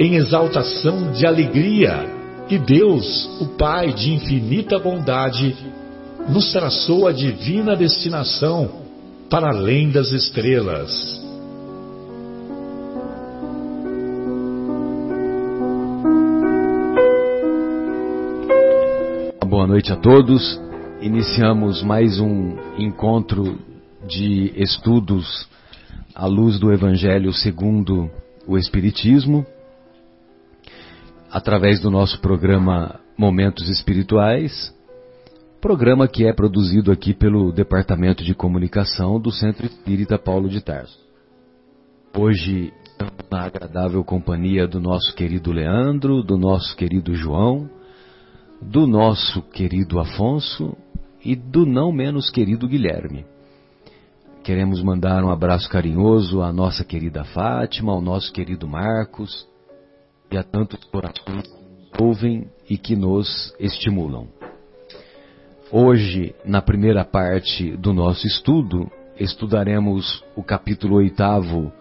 em exaltação de alegria que Deus, o Pai de infinita bondade, nos traçou a divina destinação para além das estrelas. boa noite a todos. Iniciamos mais um encontro de estudos à luz do Evangelho segundo o Espiritismo, através do nosso programa Momentos Espirituais, programa que é produzido aqui pelo Departamento de Comunicação do Centro Espírita Paulo de Tarso. Hoje, na agradável companhia do nosso querido Leandro, do nosso querido João do nosso querido Afonso e do não menos querido Guilherme. Queremos mandar um abraço carinhoso à nossa querida Fátima, ao nosso querido Marcos e a tantos corações ouvem e que nos estimulam. Hoje, na primeira parte do nosso estudo, estudaremos o capítulo oitavo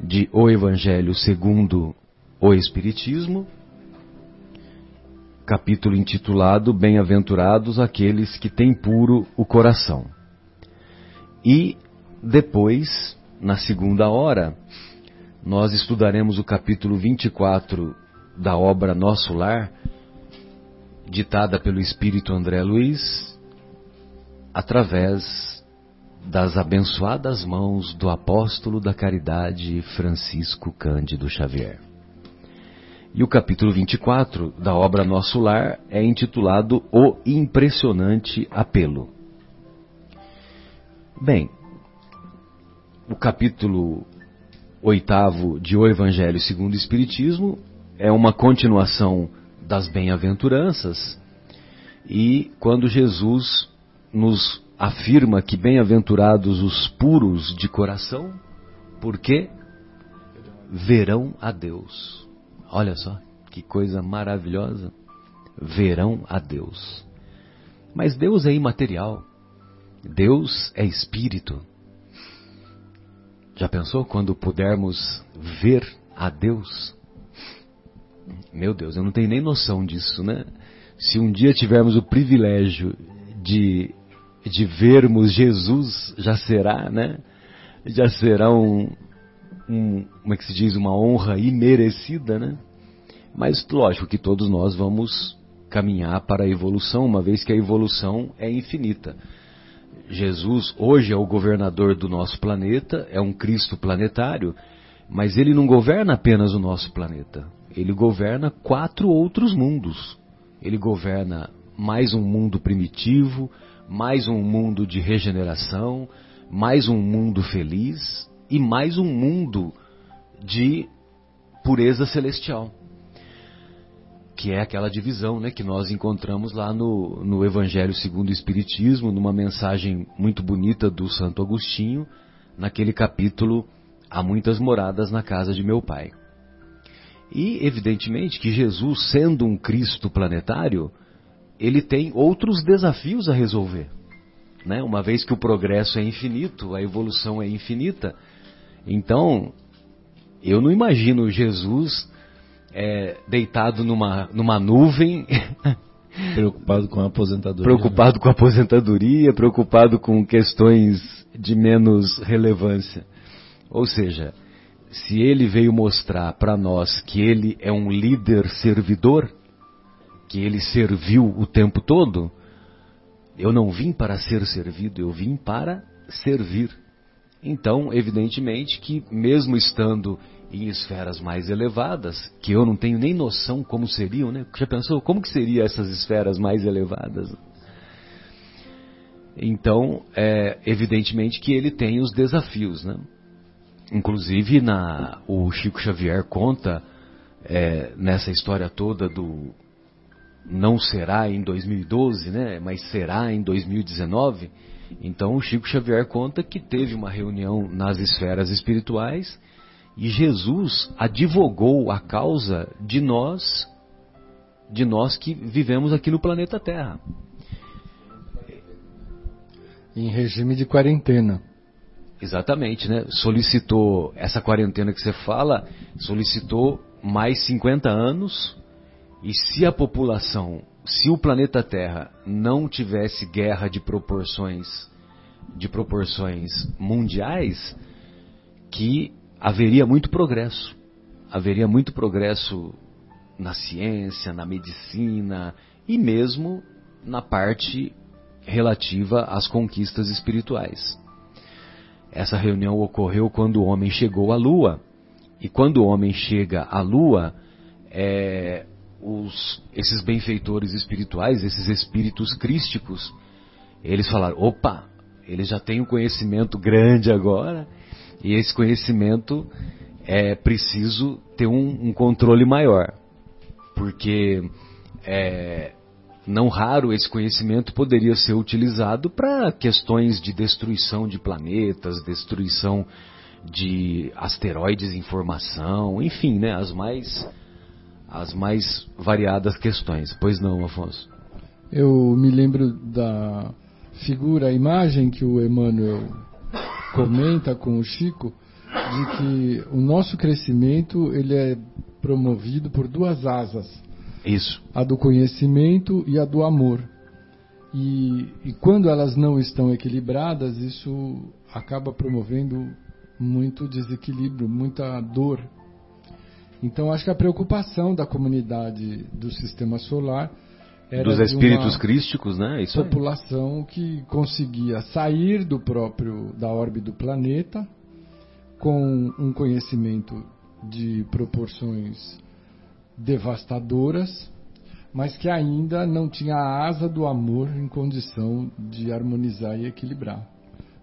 de O Evangelho segundo o Espiritismo capítulo intitulado Bem-aventurados aqueles que têm puro o coração. E depois, na segunda hora, nós estudaremos o capítulo 24 da obra Nosso Lar, ditada pelo Espírito André Luiz, através das abençoadas mãos do apóstolo da caridade Francisco Cândido Xavier. E o capítulo 24 da obra Nosso Lar é intitulado O Impressionante Apelo. Bem, o capítulo oitavo de O Evangelho segundo o Espiritismo é uma continuação das bem-aventuranças e quando Jesus nos afirma que bem-aventurados os puros de coração, porque verão a Deus. Olha só, que coisa maravilhosa. Verão a Deus. Mas Deus é imaterial. Deus é espírito. Já pensou quando pudermos ver a Deus? Meu Deus, eu não tenho nem noção disso, né? Se um dia tivermos o privilégio de, de vermos Jesus, já será, né? Já será um, um, como é que se diz, uma honra imerecida, né? Mas lógico que todos nós vamos caminhar para a evolução, uma vez que a evolução é infinita. Jesus hoje é o governador do nosso planeta, é um Cristo planetário, mas ele não governa apenas o nosso planeta. Ele governa quatro outros mundos. Ele governa mais um mundo primitivo, mais um mundo de regeneração, mais um mundo feliz e mais um mundo de pureza celestial. Que é aquela divisão né, que nós encontramos lá no, no Evangelho segundo o Espiritismo, numa mensagem muito bonita do Santo Agostinho, naquele capítulo Há muitas moradas na casa de meu pai. E, evidentemente, que Jesus, sendo um Cristo planetário, ele tem outros desafios a resolver. Né? Uma vez que o progresso é infinito, a evolução é infinita, então, eu não imagino Jesus é, deitado numa, numa nuvem. Preocupado com a aposentadoria. Preocupado né? com a aposentadoria, preocupado com questões de menos relevância. Ou seja, se ele veio mostrar para nós que ele é um líder servidor, que ele serviu o tempo todo, eu não vim para ser servido, eu vim para servir. Então, evidentemente que, mesmo estando em esferas mais elevadas, que eu não tenho nem noção como seriam, né? Já pensou como que seriam essas esferas mais elevadas? Então, é evidentemente que ele tem os desafios, né? Inclusive, na, o Chico Xavier conta é, nessa história toda do não será em 2012, né? Mas será em 2019. Então, o Chico Xavier conta que teve uma reunião nas esferas espirituais e Jesus advogou a causa de nós, de nós que vivemos aqui no planeta Terra. Em regime de quarentena. Exatamente, né? Solicitou essa quarentena que você fala, solicitou mais 50 anos e se a população, se o planeta Terra não tivesse guerra de proporções de proporções mundiais, que haveria muito progresso. Haveria muito progresso na ciência, na medicina e mesmo na parte relativa às conquistas espirituais. Essa reunião ocorreu quando o homem chegou à Lua. E quando o homem chega à Lua, é, os, esses benfeitores espirituais, esses espíritos crísticos, eles falaram: opa, eles já têm um conhecimento grande agora, e esse conhecimento é preciso ter um, um controle maior, porque é, não raro esse conhecimento poderia ser utilizado para questões de destruição de planetas, destruição de asteroides em formação, enfim, né, as mais as mais variadas questões. Pois não, Afonso? Eu me lembro da figura, a imagem que o Emmanuel comenta com o Chico de que o nosso crescimento ele é promovido por duas asas. Isso. A do conhecimento e a do amor. E, e quando elas não estão equilibradas, isso acaba promovendo muito desequilíbrio, muita dor. Então acho que a preocupação da comunidade do sistema solar dos espíritos crísticos, né? Isso população que conseguia sair do próprio da órbita do planeta com um conhecimento de proporções devastadoras, mas que ainda não tinha a asa do amor em condição de harmonizar e equilibrar.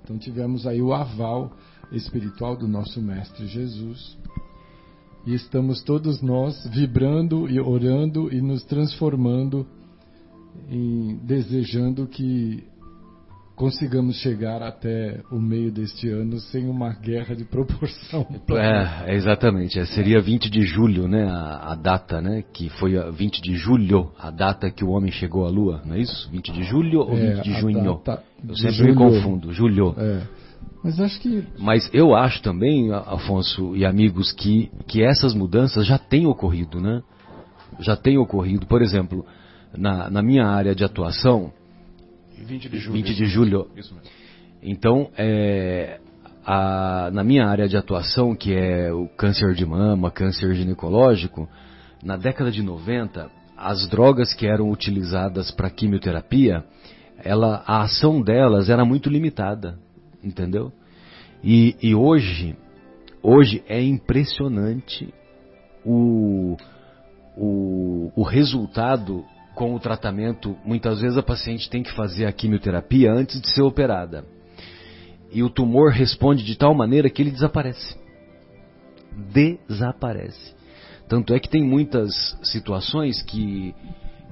Então tivemos aí o aval espiritual do nosso mestre Jesus. E estamos todos nós vibrando e orando e nos transformando em desejando que consigamos chegar até o meio deste ano sem uma guerra de proporção. É, exatamente. É, seria 20 de julho, né, a, a, data, né, que foi a 20 de julho, a data que o homem chegou à Lua, não é isso? 20 de julho ou é, 20 de junho? Eu sempre julho. me confundo. Julho. É. Mas acho que. Mas eu acho também, Afonso e amigos, que, que essas mudanças já têm ocorrido, né? Já têm ocorrido. Por exemplo, na, na minha área de atuação. 20 de julho. 20 de julho. Isso mesmo. Então, é, a, na minha área de atuação, que é o câncer de mama, câncer ginecológico, na década de 90, as drogas que eram utilizadas para quimioterapia, ela, a ação delas era muito limitada, entendeu? E, e hoje, hoje é impressionante o, o, o resultado com o tratamento, muitas vezes a paciente tem que fazer a quimioterapia antes de ser operada. E o tumor responde de tal maneira que ele desaparece. Desaparece. Tanto é que tem muitas situações que,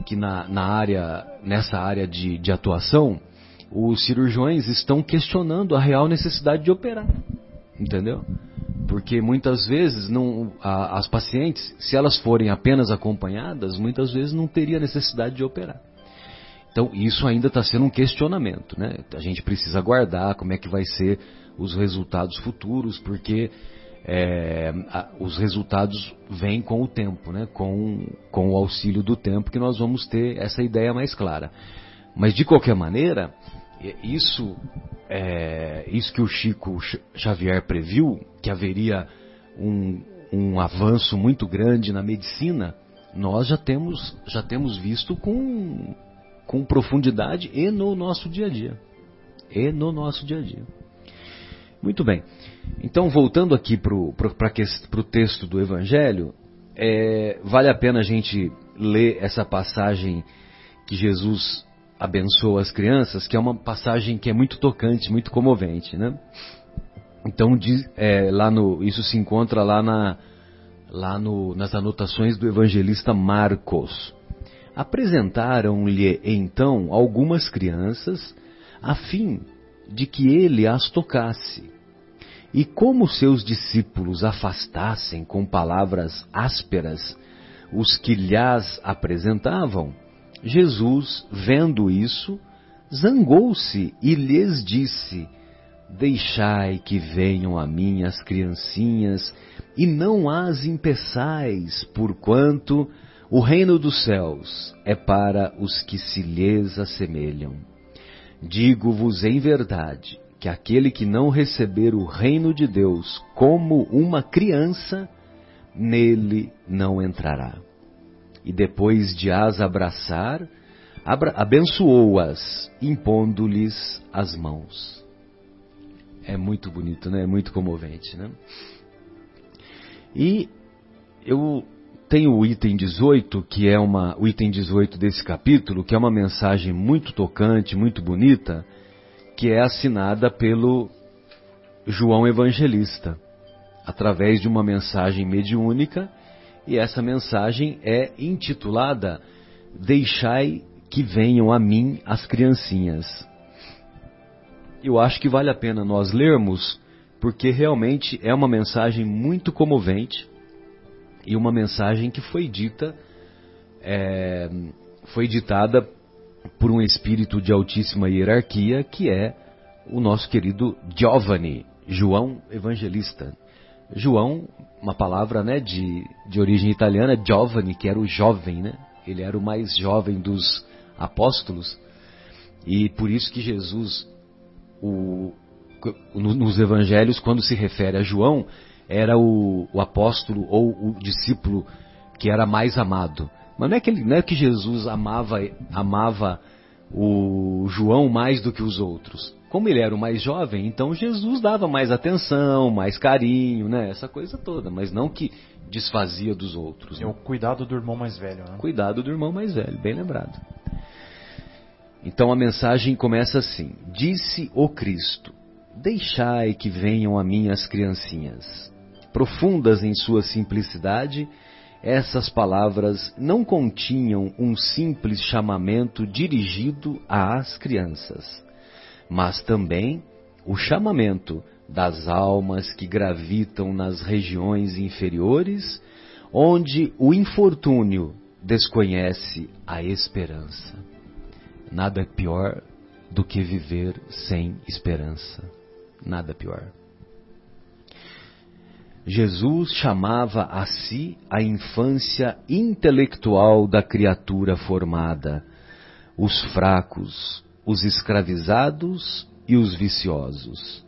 que na, na área, nessa área de, de atuação, os cirurgiões estão questionando a real necessidade de operar. Entendeu? Porque muitas vezes não, a, as pacientes, se elas forem apenas acompanhadas, muitas vezes não teria necessidade de operar. Então isso ainda está sendo um questionamento, né? A gente precisa aguardar como é que vai ser os resultados futuros, porque é, a, os resultados vêm com o tempo, né? Com, com o auxílio do tempo que nós vamos ter essa ideia mais clara. Mas de qualquer maneira, isso, é, isso que o Chico Xavier previu, que haveria um, um avanço muito grande na medicina, nós já temos, já temos visto com, com profundidade e no nosso dia a dia. E no nosso dia a dia. Muito bem. Então, voltando aqui para o texto do Evangelho, é, vale a pena a gente ler essa passagem que Jesus abençoa as crianças, que é uma passagem que é muito tocante, muito comovente, né? Então, diz, é, lá no, isso se encontra lá, na, lá no, nas anotações do evangelista Marcos. Apresentaram-lhe então algumas crianças, a fim de que ele as tocasse. E como seus discípulos afastassem com palavras ásperas os que lhas apresentavam, Jesus, vendo isso, zangou-se e lhes disse: Deixai que venham a mim as criancinhas, e não as impeçais, porquanto o reino dos céus é para os que se lhes assemelham. Digo-vos em verdade que aquele que não receber o reino de Deus como uma criança, nele não entrará. E depois de as abraçar, abençoou-as, impondo-lhes as mãos. É muito bonito, né? É muito comovente, né? E eu tenho o item 18, que é uma, o item 18 desse capítulo, que é uma mensagem muito tocante, muito bonita, que é assinada pelo João Evangelista, através de uma mensagem mediúnica, e essa mensagem é intitulada Deixai que venham a mim as criancinhas eu acho que vale a pena nós lermos, porque realmente é uma mensagem muito comovente e uma mensagem que foi dita, é, foi ditada por um espírito de altíssima hierarquia, que é o nosso querido Giovanni, João Evangelista. João, uma palavra né, de, de origem italiana, Giovanni, que era o jovem, né? ele era o mais jovem dos apóstolos, e por isso que Jesus o, nos evangelhos, quando se refere a João, era o, o, apóstolo ou o discípulo que era mais amado. Mas não é que, ele, não é que Jesus amava, amava o João mais do que os outros. Como ele era o mais jovem, então Jesus dava mais atenção, mais carinho, né? Essa coisa toda, mas não que desfazia dos outros. É né? o cuidado do irmão mais velho, né? Cuidado do irmão mais velho, bem lembrado. Então a mensagem começa assim: Disse o Cristo: Deixai que venham a mim as criancinhas. Profundas em sua simplicidade, essas palavras não continham um simples chamamento dirigido às crianças, mas também o chamamento das almas que gravitam nas regiões inferiores, onde o infortúnio desconhece a esperança. Nada é pior do que viver sem esperança. Nada pior. Jesus chamava a si a infância intelectual da criatura formada, os fracos, os escravizados e os viciosos.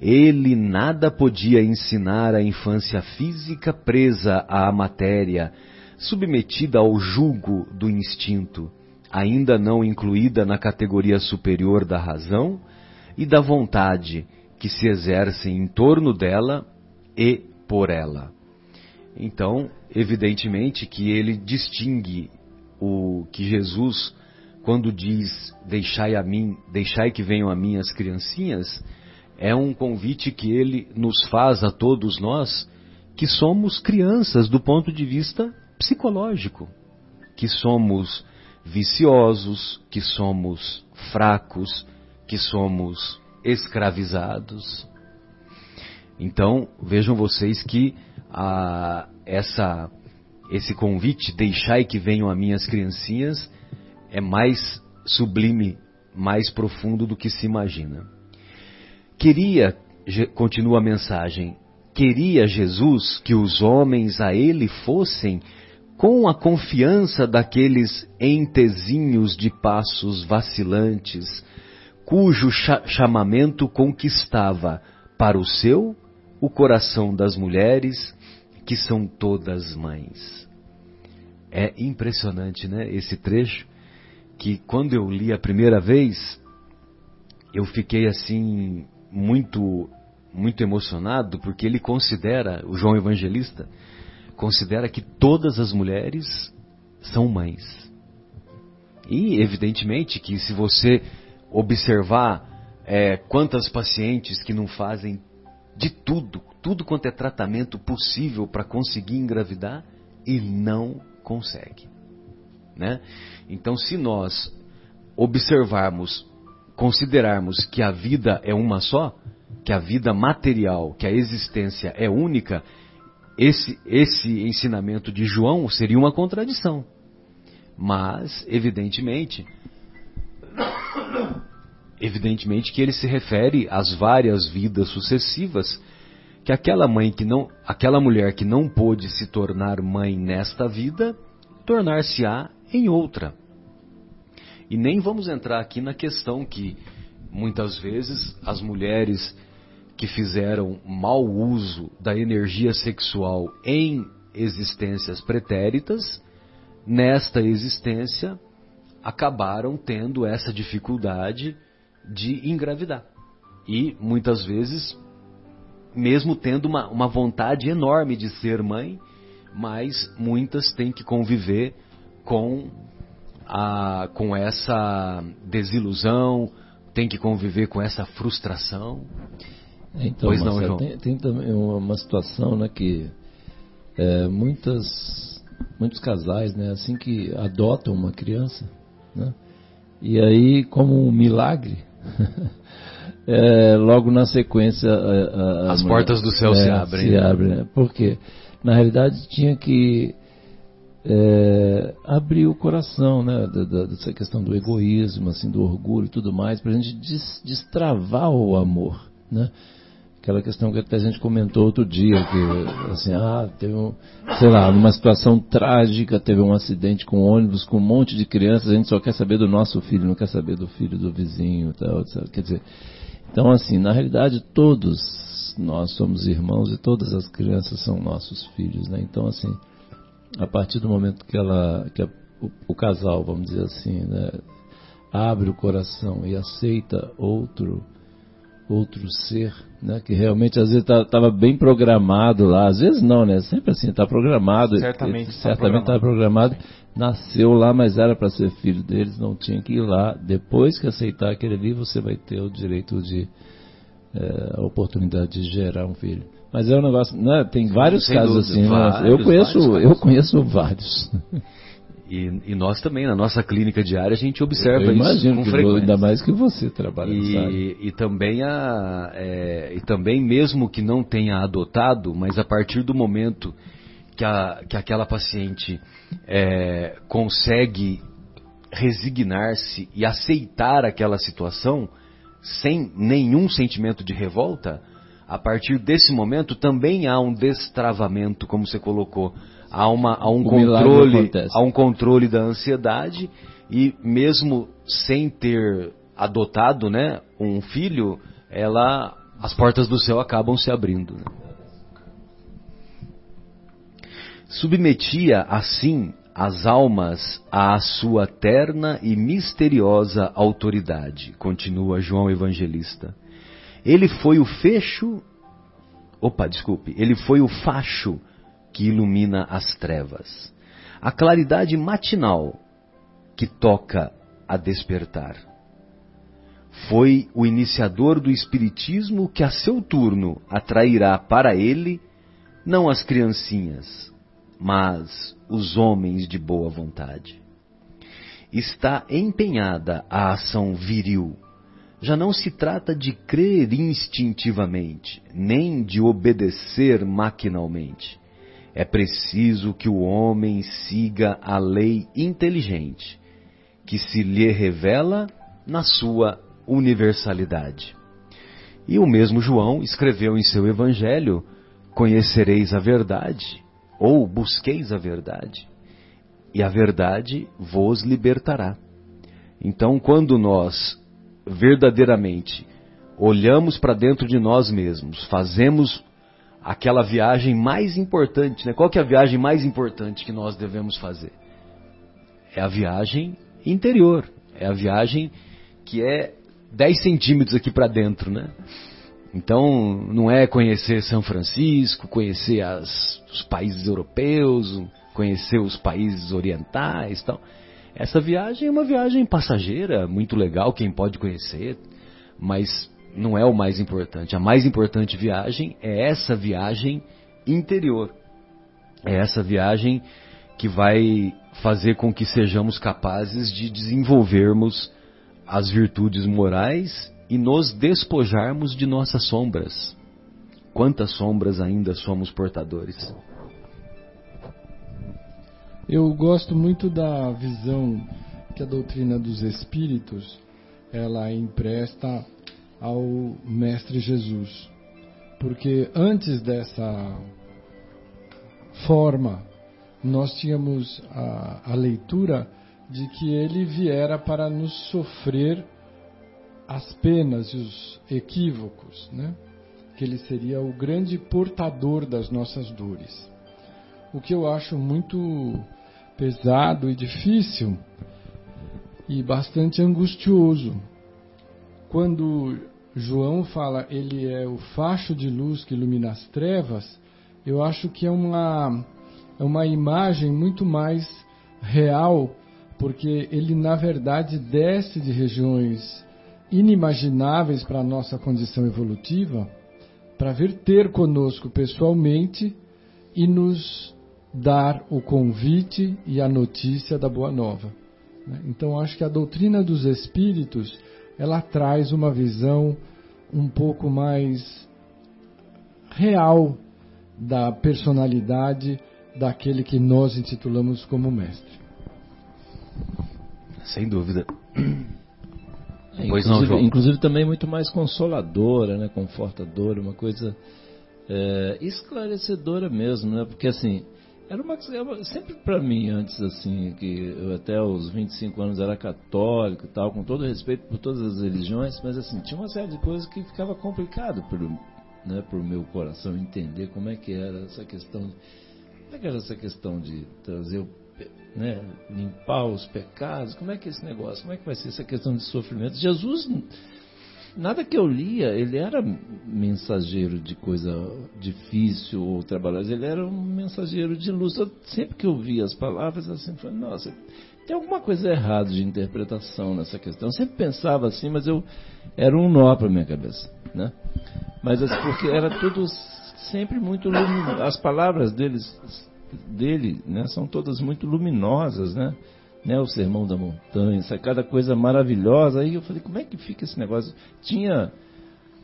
Ele nada podia ensinar à infância física presa à matéria, submetida ao jugo do instinto ainda não incluída na categoria superior da razão e da vontade que se exercem em torno dela e por ela. Então, evidentemente que ele distingue o que Jesus, quando diz deixai a mim, deixai que venham a mim as criancinhas, é um convite que ele nos faz a todos nós que somos crianças do ponto de vista psicológico, que somos viciosos, que somos fracos, que somos escravizados. Então, vejam vocês que ah, essa, esse convite, deixai que venham a minhas criancinhas, é mais sublime, mais profundo do que se imagina. Queria, continua a mensagem, queria Jesus que os homens a ele fossem com a confiança daqueles entezinhos de passos vacilantes, cujo chamamento conquistava para o seu o coração das mulheres, que são todas mães. É impressionante, né? Esse trecho que quando eu li a primeira vez, eu fiquei assim muito muito emocionado porque ele considera, o João Evangelista considera que todas as mulheres são mães. E evidentemente que se você observar é, quantas pacientes que não fazem de tudo, tudo quanto é tratamento possível para conseguir engravidar e não consegue. Né? Então, se nós observarmos, considerarmos que a vida é uma só, que a vida material, que a existência é única, esse, esse ensinamento de João seria uma contradição. Mas, evidentemente, evidentemente que ele se refere às várias vidas sucessivas que aquela mãe que não, aquela mulher que não pôde se tornar mãe nesta vida, tornar-se-á em outra. E nem vamos entrar aqui na questão que muitas vezes as mulheres que fizeram mau uso da energia sexual em existências pretéritas, nesta existência acabaram tendo essa dificuldade de engravidar. E muitas vezes, mesmo tendo uma, uma vontade enorme de ser mãe, mas muitas têm que conviver com, a, com essa desilusão, têm que conviver com essa frustração. Então, pois Marcelo, não, João? Tem, tem, também uma situação né, que é, muitas, muitos casais, né, assim que adotam uma criança, né, e aí, como um milagre, é, logo na sequência. A, a, As portas do céu é, se abrem. Se abrem, né? Porque, na realidade, tinha que é, abrir o coração, né, da, da, dessa questão do egoísmo, assim, do orgulho e tudo mais, para a gente des, destravar o amor, né? Aquela questão que até a gente comentou outro dia, que assim, ah, teve um, sei lá, numa situação trágica, teve um acidente com ônibus, com um monte de crianças, a gente só quer saber do nosso filho, não quer saber do filho do vizinho, tal, tal. quer dizer, então assim, na realidade todos nós somos irmãos e todas as crianças são nossos filhos, né? Então assim, a partir do momento que ela, que a, o, o casal, vamos dizer assim, né, abre o coração e aceita outro outro ser, né? Que realmente às vezes estava tá, bem programado lá, às vezes não, né? Sempre assim, está programado. Certamente está programado. Tá programado. Nasceu lá, mas era para ser filho deles, não tinha que ir lá. Depois que aceitar aquele ali, você vai ter o direito de é, a oportunidade de gerar um filho. Mas é um negócio, né? Tem vários Sem casos dúvida, assim. Né? Vários? Eu conheço, eu conheço vários. E, e, nós também, na nossa clínica diária, a gente observa eu isso com frequência. Ainda mais que você trabalha e, e também a, é, e também mesmo que não tenha adotado, mas a partir do momento que, a, que aquela paciente é, consegue resignar-se e aceitar aquela situação sem nenhum sentimento de revolta, a partir desse momento também há um destravamento, como você colocou, há, uma, há um controle, há um controle da ansiedade e mesmo sem ter adotado, né, um filho, ela, as portas do céu acabam se abrindo. Né? Submetia assim as almas à sua terna e misteriosa autoridade, continua João Evangelista. Ele foi o fecho, opa, desculpe, ele foi o facho que ilumina as trevas, a claridade matinal que toca a despertar. Foi o iniciador do Espiritismo que, a seu turno, atrairá para ele não as criancinhas, mas os homens de boa vontade. Está empenhada a ação viril. Já não se trata de crer instintivamente, nem de obedecer maquinalmente. É preciso que o homem siga a lei inteligente, que se lhe revela na sua universalidade. E o mesmo João escreveu em seu Evangelho: Conhecereis a verdade, ou busqueis a verdade, e a verdade vos libertará. Então, quando nós verdadeiramente olhamos para dentro de nós mesmos, fazemos aquela viagem mais importante, né? Qual que é a viagem mais importante que nós devemos fazer? É a viagem interior, é a viagem que é 10 centímetros aqui para dentro, né? Então, não é conhecer São Francisco, conhecer as, os países europeus, conhecer os países orientais, tal. Essa viagem é uma viagem passageira, muito legal, quem pode conhecer, mas não é o mais importante. A mais importante viagem é essa viagem interior. É essa viagem que vai fazer com que sejamos capazes de desenvolvermos as virtudes morais e nos despojarmos de nossas sombras. Quantas sombras ainda somos portadores? Eu gosto muito da visão que a doutrina dos espíritos ela empresta ao mestre Jesus. Porque antes dessa forma, nós tínhamos a, a leitura de que ele viera para nos sofrer as penas e os equívocos, né? que ele seria o grande portador das nossas dores. O que eu acho muito pesado e difícil e bastante angustioso. Quando João fala ele é o facho de luz que ilumina as trevas, eu acho que é uma, é uma imagem muito mais real, porque ele na verdade desce de regiões inimagináveis para a nossa condição evolutiva, para vir ter conosco pessoalmente e nos dar o convite e a notícia da boa nova. Né? Então acho que a doutrina dos espíritos ela traz uma visão um pouco mais real da personalidade daquele que nós intitulamos como mestre. Sem dúvida. É, pois inclusive, não, João. inclusive também muito mais consoladora, né, confortadora, uma coisa é, esclarecedora mesmo, né? Porque assim, era uma, sempre para mim antes assim que eu até os 25 anos era católico e tal com todo respeito por todas as religiões mas assim tinha uma série de coisas que ficava complicado por né por meu coração entender como é que era essa questão como é que era essa questão de trazer né limpar os pecados como é que é esse negócio como é que vai ser essa questão de sofrimento? Jesus nada que eu lia, ele era mensageiro de coisa difícil ou trabalhosa, ele era um mensageiro de luz. Eu, sempre que eu via as palavras, sempre falei, nossa, tem alguma coisa errada de interpretação nessa questão. Eu sempre pensava assim, mas eu era um nó para minha cabeça, né? Mas assim, porque era tudo sempre muito luminoso. As palavras deles, dele, né, são todas muito luminosas, né? Né, o Sermão da Montanha, cada coisa maravilhosa. Aí eu falei, como é que fica esse negócio? Tinha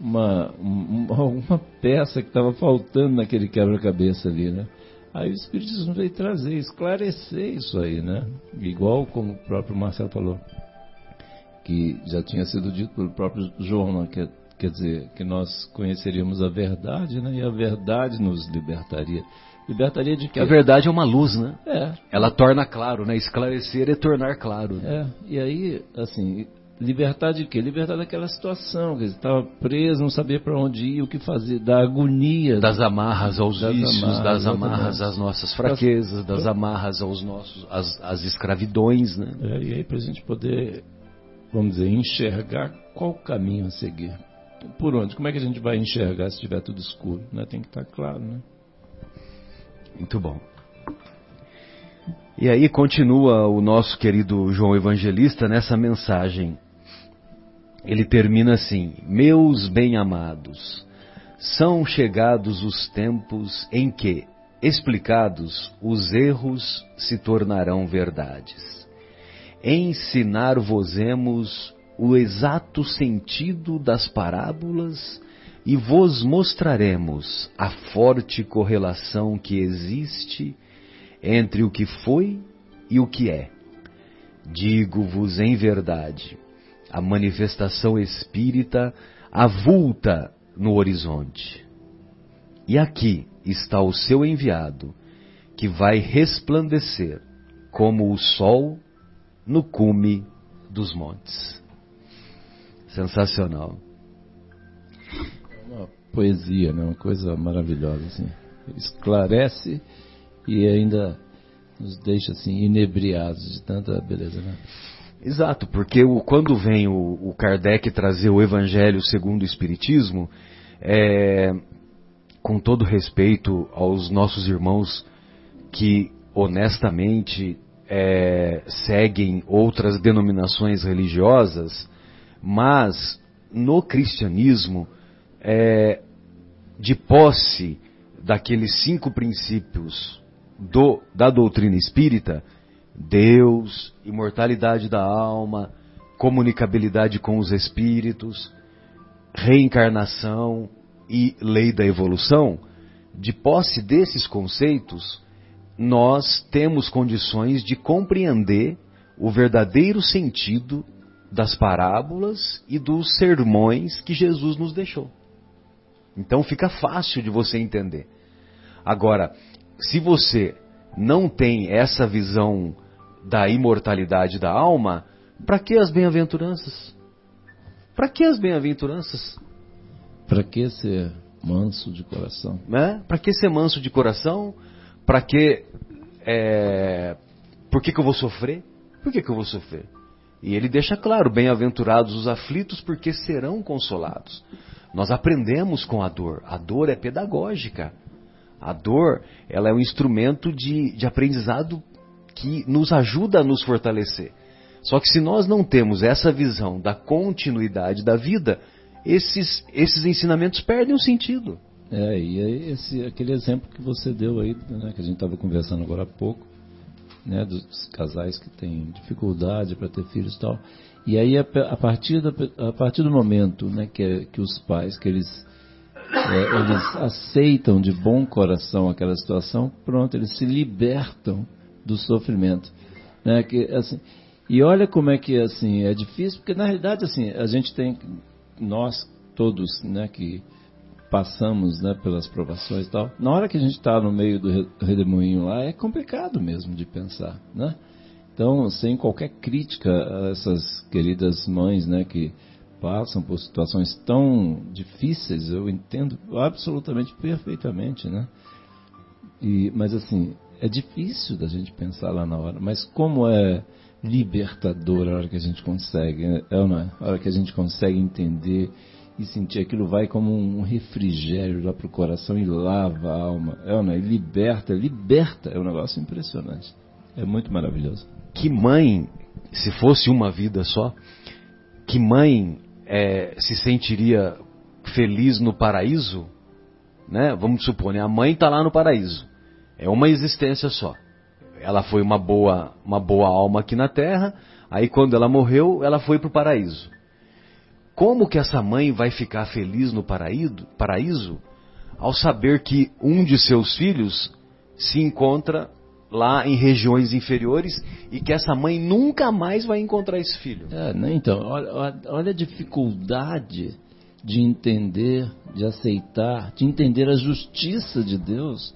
uma, uma, uma peça que estava faltando naquele quebra-cabeça ali, né? Aí o Espiritismo veio trazer, esclarecer isso aí, né? Igual como o próprio Marcelo falou, que já tinha sido dito pelo próprio João, né? que, quer dizer, que nós conheceríamos a verdade, né? E a verdade nos libertaria. Libertaria de quê? A verdade é uma luz, né? É. Ela torna claro, né? Esclarecer é tornar claro. É. E aí, assim, libertar de quê? Libertar daquela situação, que estava preso, não sabia para onde ir, o que fazer, da agonia. Das amarras aos das vícios, amarras, das amarras às nossas fraquezas, das, das amarras aos nossos, às, às escravidões, né? É, e aí para a gente poder, vamos dizer, enxergar qual caminho a seguir. Por onde? Como é que a gente vai enxergar se estiver tudo escuro? Né? Tem que estar tá claro, né? Muito bom. E aí continua o nosso querido João Evangelista nessa mensagem. Ele termina assim: Meus bem-amados, são chegados os tempos em que, explicados, os erros se tornarão verdades. Ensinar-vos-emos o exato sentido das parábolas e vos mostraremos a forte correlação que existe entre o que foi e o que é. Digo-vos em verdade, a manifestação espírita avulta no horizonte. E aqui está o seu enviado, que vai resplandecer como o sol no cume dos montes. Sensacional poesia, né? Uma coisa maravilhosa, assim. Esclarece e ainda nos deixa assim inebriados de tanta beleza, né? Exato, porque o, quando vem o, o, Kardec trazer o Evangelho segundo o Espiritismo, é, com todo respeito aos nossos irmãos que honestamente é, seguem outras denominações religiosas, mas no cristianismo, é, de posse daqueles cinco princípios do, da doutrina espírita, Deus, imortalidade da alma, comunicabilidade com os espíritos, reencarnação e lei da evolução, de posse desses conceitos, nós temos condições de compreender o verdadeiro sentido das parábolas e dos sermões que Jesus nos deixou. Então fica fácil de você entender. Agora, se você não tem essa visão da imortalidade da alma, para que as bem-aventuranças? Para que as bem-aventuranças? Para que ser manso de coração? Né? Para que ser manso de coração? Para que. É... Por que, que eu vou sofrer? Por que, que eu vou sofrer? E ele deixa claro: bem-aventurados os aflitos, porque serão consolados. Nós aprendemos com a dor. A dor é pedagógica. A dor, ela é um instrumento de, de aprendizado que nos ajuda a nos fortalecer. Só que se nós não temos essa visão da continuidade da vida, esses, esses ensinamentos perdem o sentido. É, e aí esse, aquele exemplo que você deu aí, né, que a gente estava conversando agora há pouco, né, dos casais que têm dificuldade para ter filhos e tal. E aí, a, a, partir, da, a partir do momento né, que, que os pais, que eles, é, eles aceitam de bom coração aquela situação, pronto, eles se libertam do sofrimento. Né, que, assim, e olha como é que assim, é difícil, porque na realidade assim, a gente tem, nós todos né, que passamos né, pelas provações e tal, na hora que a gente está no meio do redemoinho lá, é complicado mesmo de pensar. Né? Então, sem qualquer crítica a essas queridas mães, né, que passam por situações tão difíceis, eu entendo absolutamente perfeitamente, né? E, mas assim, é difícil da gente pensar lá na hora, mas como é libertador a hora que a gente consegue, é ou não é? A hora que a gente consegue entender e sentir aquilo vai como um refrigério lá pro coração e lava a alma, é ou não é? E liberta, liberta, é um negócio impressionante. É muito maravilhoso que mãe, se fosse uma vida só, que mãe é, se sentiria feliz no paraíso? Né? Vamos supor, né? a mãe está lá no paraíso. É uma existência só. Ela foi uma boa, uma boa alma aqui na Terra, aí quando ela morreu, ela foi para o paraíso. Como que essa mãe vai ficar feliz no paraíso, paraíso ao saber que um de seus filhos se encontra lá em regiões inferiores e que essa mãe nunca mais vai encontrar esse filho. É, né, então, olha, olha a dificuldade de entender, de aceitar, de entender a justiça de Deus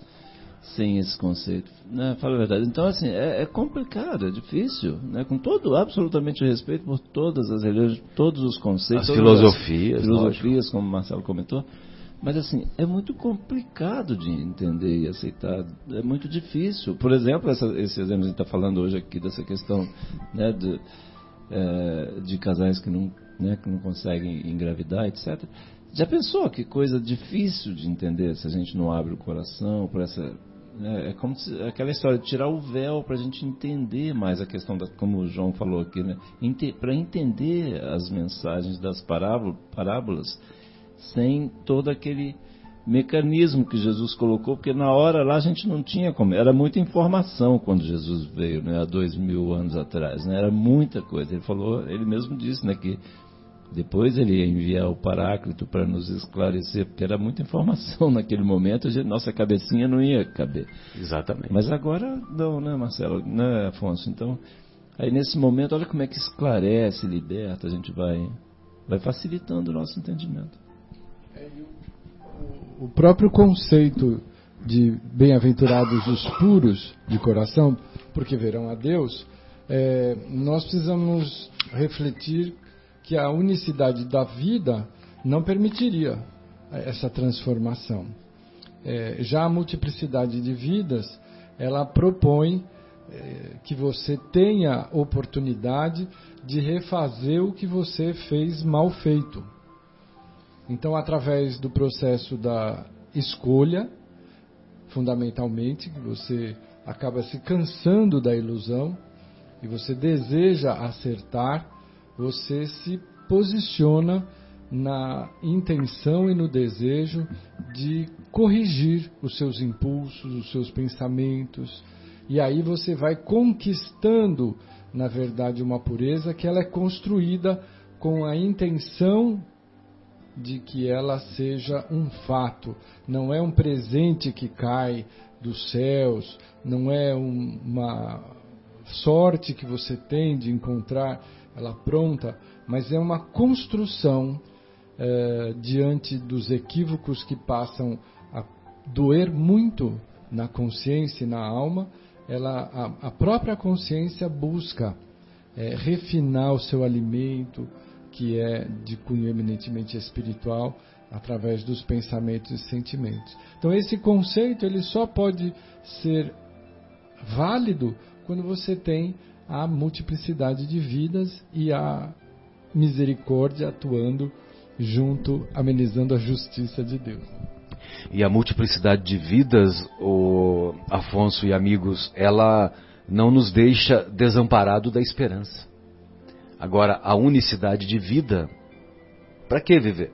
sem esse conceito. Né? Fala a verdade. Então, assim, é, é, complicado, é difícil, né? com todo absolutamente respeito por todas as religiões, todos os conceitos, as filosofias, as filosofias, como o Marcelo comentou. Mas assim, é muito complicado de entender e aceitar. É muito difícil. Por exemplo, essa, esse exemplo que a gente está falando hoje aqui, dessa questão né, de, é, de casais que não, né, que não conseguem engravidar, etc. Já pensou que coisa difícil de entender se a gente não abre o coração para essa. Né, é como se, aquela história de tirar o véu para a gente entender mais a questão, da, como o João falou aqui, né, para entender as mensagens das parábolas sem todo aquele mecanismo que Jesus colocou, porque na hora lá a gente não tinha como, era muita informação quando Jesus veio, né, há dois mil anos atrás, né, era muita coisa. Ele falou, ele mesmo disse, né, que depois ele ia enviar o Paráclito para nos esclarecer, porque era muita informação naquele momento, a gente, nossa cabecinha não ia caber. Exatamente. Mas agora não, né, Marcelo, né, Afonso? Então, aí nesse momento, olha como é que esclarece, liberta, a gente vai, vai facilitando o nosso entendimento o próprio conceito de bem-aventurados os puros de coração, porque verão a Deus, é, nós precisamos refletir que a unicidade da vida não permitiria essa transformação. É, já a multiplicidade de vidas, ela propõe é, que você tenha oportunidade de refazer o que você fez mal feito. Então, através do processo da escolha, fundamentalmente, você acaba se cansando da ilusão e você deseja acertar, você se posiciona na intenção e no desejo de corrigir os seus impulsos, os seus pensamentos, e aí você vai conquistando, na verdade, uma pureza que ela é construída com a intenção de que ela seja um fato, não é um presente que cai dos céus, não é um, uma sorte que você tem de encontrar ela pronta, mas é uma construção eh, diante dos equívocos que passam a doer muito na consciência e na alma, ela, a, a própria consciência busca eh, refinar o seu alimento, que é de cunho eminentemente espiritual, através dos pensamentos e sentimentos. Então esse conceito ele só pode ser válido quando você tem a multiplicidade de vidas e a misericórdia atuando junto, amenizando a justiça de Deus. E a multiplicidade de vidas, o Afonso e amigos, ela não nos deixa desamparado da esperança. Agora, a unicidade de vida, para que viver?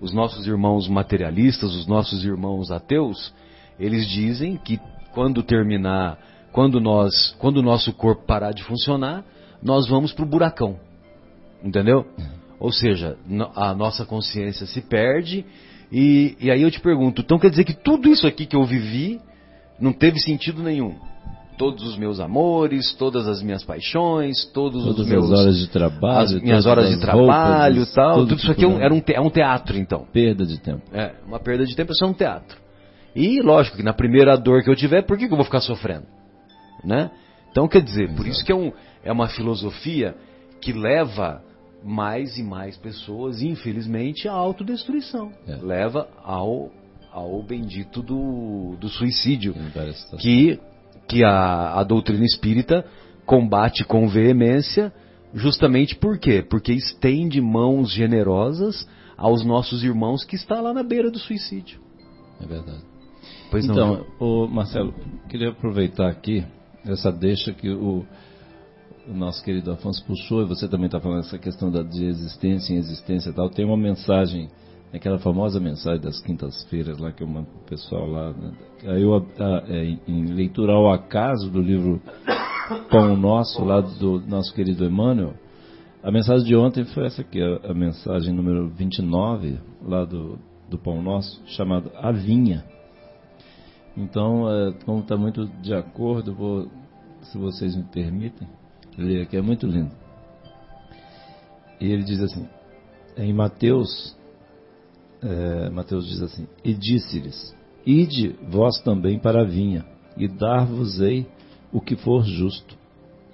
Os nossos irmãos materialistas, os nossos irmãos ateus, eles dizem que quando terminar, quando nós, quando o nosso corpo parar de funcionar, nós vamos para o buracão. Entendeu? Ou seja, a nossa consciência se perde. E, e aí eu te pergunto, então quer dizer que tudo isso aqui que eu vivi não teve sentido nenhum? Todos os meus amores, todas as minhas paixões, todos todas os meus as horas de trabalho, as minhas horas de trabalho, roupas, tal, tudo, tudo isso aqui é um, era um, é um teatro então. Perda de tempo. É, uma perda de tempo, isso é um teatro. E lógico que na primeira dor que eu tiver, por que, que eu vou ficar sofrendo, né? Então quer dizer, Exato. por isso que é, um, é uma filosofia que leva mais e mais pessoas, infelizmente, à autodestruição. É. Leva ao, ao bendito do, do suicídio. Que que a, a doutrina espírita combate com veemência, justamente por quê? Porque estende mãos generosas aos nossos irmãos que está lá na beira do suicídio. É verdade. Pois então, o Marcelo, queria aproveitar aqui essa deixa que o, o nosso querido Afonso puxou, e você também está falando essa questão da, de existência em existência e tal. Tem uma mensagem aquela famosa mensagem das quintas-feiras lá que eu mando pro pessoal lá. Né? Aí eu, a, é, em leitura ao acaso do livro Pão Nosso, lá do nosso querido Emmanuel, a mensagem de ontem foi essa aqui, a, a mensagem número 29, lá do, do Pão Nosso, chamada A Vinha. Então, é, como está muito de acordo, vou, se vocês me permitem, ler aqui, é muito lindo. E ele diz assim, em Mateus é, Mateus diz assim: E disse-lhes: Ide vós também para a vinha, e dar-vos-ei o que for justo.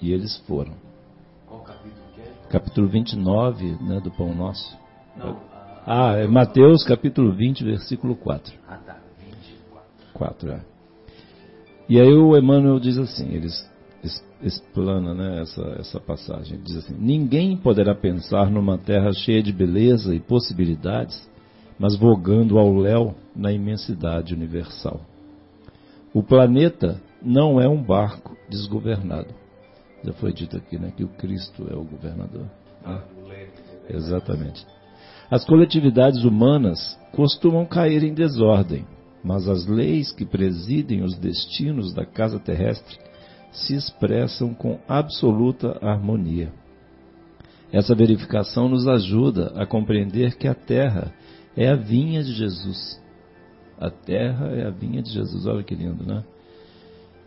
E eles foram. Qual capítulo que é? Capítulo 29 né, do Pão Nosso. Não, ah, é Mateus capítulo 20, versículo 4. Ah, tá. 24. 4, é. E aí o Emmanuel diz assim, eles explana né, essa, essa passagem. Ele diz assim: Ninguém poderá pensar numa terra cheia de beleza e possibilidades mas vogando ao léu na imensidade universal. O planeta não é um barco desgovernado. Já foi dito aqui né, que o Cristo é o governador. Ah, exatamente. As coletividades humanas costumam cair em desordem, mas as leis que presidem os destinos da casa terrestre se expressam com absoluta harmonia. Essa verificação nos ajuda a compreender que a Terra é a vinha de Jesus. A terra é a vinha de Jesus. Olha que lindo, né?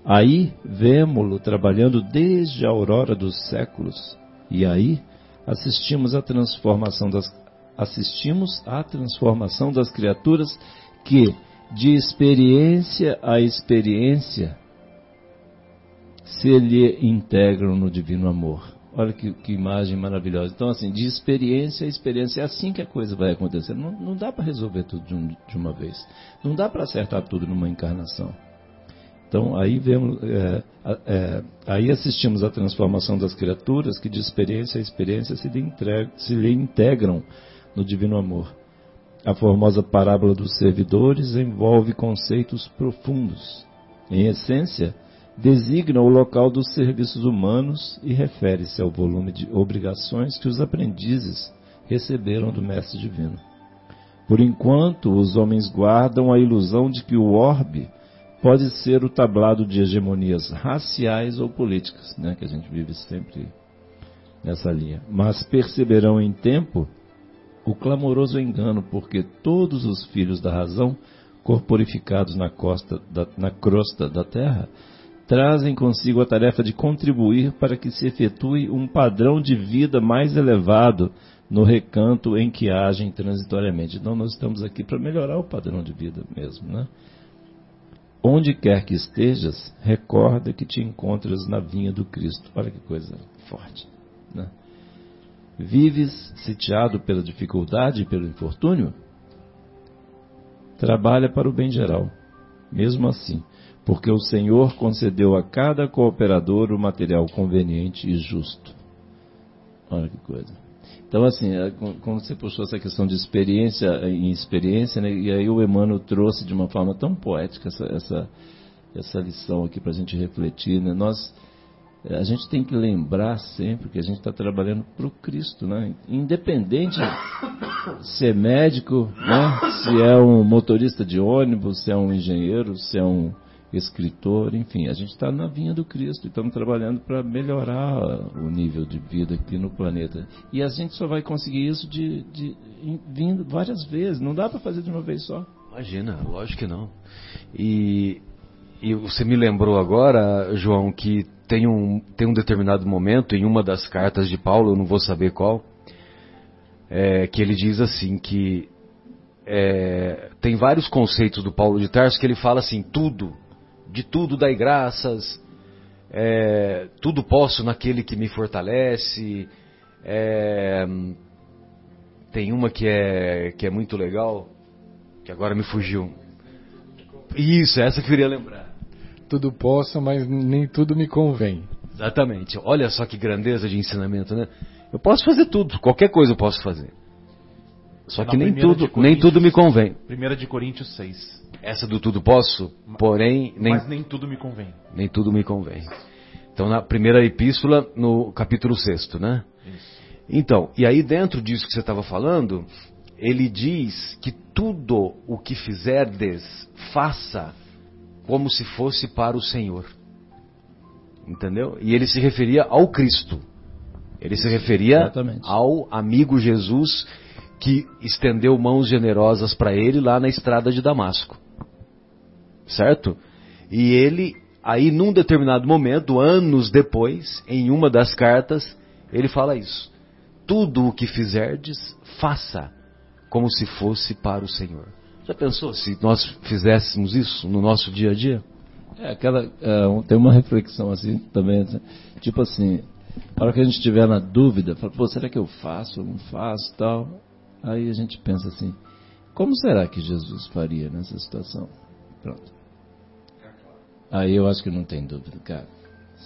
Aí vemos-lo trabalhando desde a aurora dos séculos. E aí assistimos à transformação das assistimos à transformação das criaturas que de experiência a experiência se lhe integram no divino amor. Olha que, que, imagem maravilhosa. Então, assim, de experiência a experiência, é assim que a coisa vai acontecer. Não, não dá para resolver tudo de, um, de, uma vez. Não dá para acertar tudo numa encarnação. Então, aí vemos, é, é, aí assistimos à transformação das criaturas que de experiência a experiência se lhe, integram, se lhe integram no divino amor. A formosa parábola dos servidores envolve conceitos profundos. Em essência, designa o local dos serviços humanos e refere-se ao volume de obrigações que os aprendizes receberam do Mestre Divino. Por enquanto, os homens guardam a ilusão de que o orbe pode ser o tablado de hegemonias raciais ou políticas, né, que a gente vive sempre nessa linha. Mas perceberão em tempo o clamoroso engano, porque todos os filhos da razão, corporificados na, da, na crosta da terra, trazem consigo a tarefa de contribuir para que se efetue um padrão de vida mais elevado no recanto em que agem transitoriamente. Então nós estamos aqui para melhorar o padrão de vida mesmo, né? Onde quer que estejas, recorda que te encontras na vinha do Cristo. Olha que coisa forte, né? Vives sitiado pela dificuldade e pelo infortúnio? Trabalha para o bem geral, mesmo assim, porque o Senhor concedeu a cada cooperador o material conveniente e justo. Olha que coisa. Então, assim, é, como você puxou essa questão de experiência em experiência, né, e aí o Emmanuel trouxe de uma forma tão poética essa, essa, essa lição aqui para a gente refletir. Né? Nós é, a gente tem que lembrar sempre que a gente está trabalhando para o Cristo, né? Independente se é médico, né? se é um motorista de ônibus, se é um engenheiro, se é um escritor, enfim, a gente está na vinha do Cristo e estamos trabalhando para melhorar o nível de vida aqui no planeta. E a gente só vai conseguir isso de, de vindo várias vezes, não dá para fazer de uma vez só. Imagina, lógico que não. E, e você me lembrou agora, João, que tem um, tem um determinado momento em uma das cartas de Paulo, eu não vou saber qual, é, que ele diz assim que é, tem vários conceitos do Paulo de Tarso que ele fala assim, tudo, de tudo dai graças, é, tudo posso naquele que me fortalece, é, tem uma que é, que é muito legal, que agora me fugiu. Isso, essa que eu queria lembrar tudo posso, mas nem tudo me convém. Exatamente. Olha só que grandeza de ensinamento, né? Eu posso fazer tudo, qualquer coisa eu posso fazer. Só é que nem tudo, nem tudo me convém. Primeira de Coríntios 6. Essa do tudo posso, porém nem Mas nem tudo me convém. Nem tudo me convém. Então na primeira epístola, no capítulo 6, né? Isso. Então, e aí dentro disso que você estava falando, ele diz que tudo o que fizerdes, faça como se fosse para o Senhor. Entendeu? E ele se referia ao Cristo. Ele se referia Exatamente. ao amigo Jesus que estendeu mãos generosas para ele lá na estrada de Damasco. Certo? E ele, aí num determinado momento, anos depois, em uma das cartas, ele fala isso. Tudo o que fizerdes, faça como se fosse para o Senhor. Já pensou se nós fizéssemos isso no nosso dia a dia? É, aquela, é, tem uma reflexão assim também, assim, tipo assim, a hora que a gente estiver na dúvida, fala, pô, será que eu faço não faço tal? Aí a gente pensa assim, como será que Jesus faria nessa situação? Pronto. Aí eu acho que não tem dúvida, cara.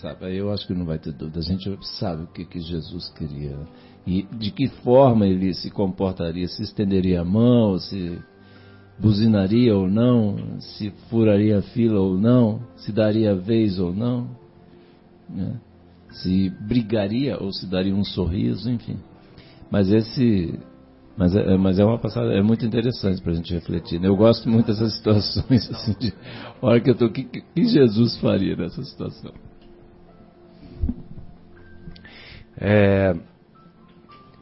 Sabe? Aí eu acho que não vai ter dúvida. A gente sabe o que, que Jesus queria. E de que forma ele se comportaria, se estenderia a mão, se buzinaria ou não, se furaria a fila ou não, se daria vez ou não, né? se brigaria ou se daria um sorriso, enfim. Mas esse, mas é, mas é uma passada, é muito interessante para a gente refletir. Né? Eu gosto muito dessas situações assim de, hora que eu tô, o que, que Jesus faria nessa situação? É,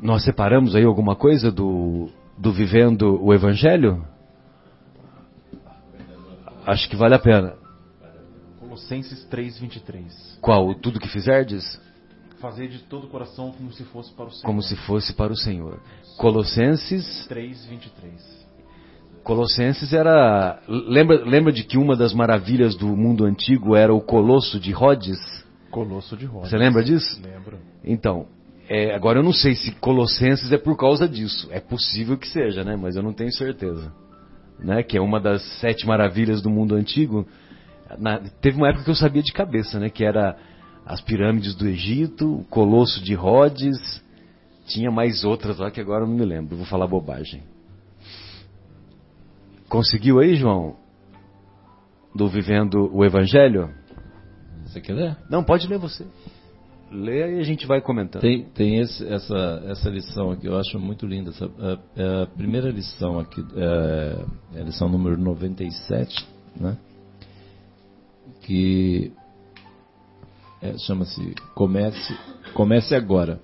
nós separamos aí alguma coisa do, do vivendo o Evangelho? Acho que vale a pena. Colossenses 3:23. Qual? Tudo que fizerdes? Fazer de todo o coração como se fosse para o Senhor. Como se fosse para o Senhor. Colossenses 3:23. Colossenses era lembra lembra de que uma das maravilhas do mundo antigo era o colosso de Rhodes? Colosso de Rhodes. Você lembra disso? Lembro. Então, é, agora eu não sei se Colossenses é por causa disso. É possível que seja, né? Mas eu não tenho certeza. Né? Que é uma das sete maravilhas do mundo antigo. Na- teve uma época que eu sabia de cabeça, né? Que era as pirâmides do Egito, o Colosso de Rhodes. Tinha mais outras lá que agora eu não me lembro. Vou falar bobagem. Conseguiu aí, João? Do Vivendo o Evangelho? Você quer ler? Não, pode ler você. Lê e a gente vai comentando. Tem, tem esse- essa, essa lição aqui, eu acho muito linda. Essa, é a primeira lição aqui, é, é a lição número 97, né? Que é, chama-se Comece, Comece Agora.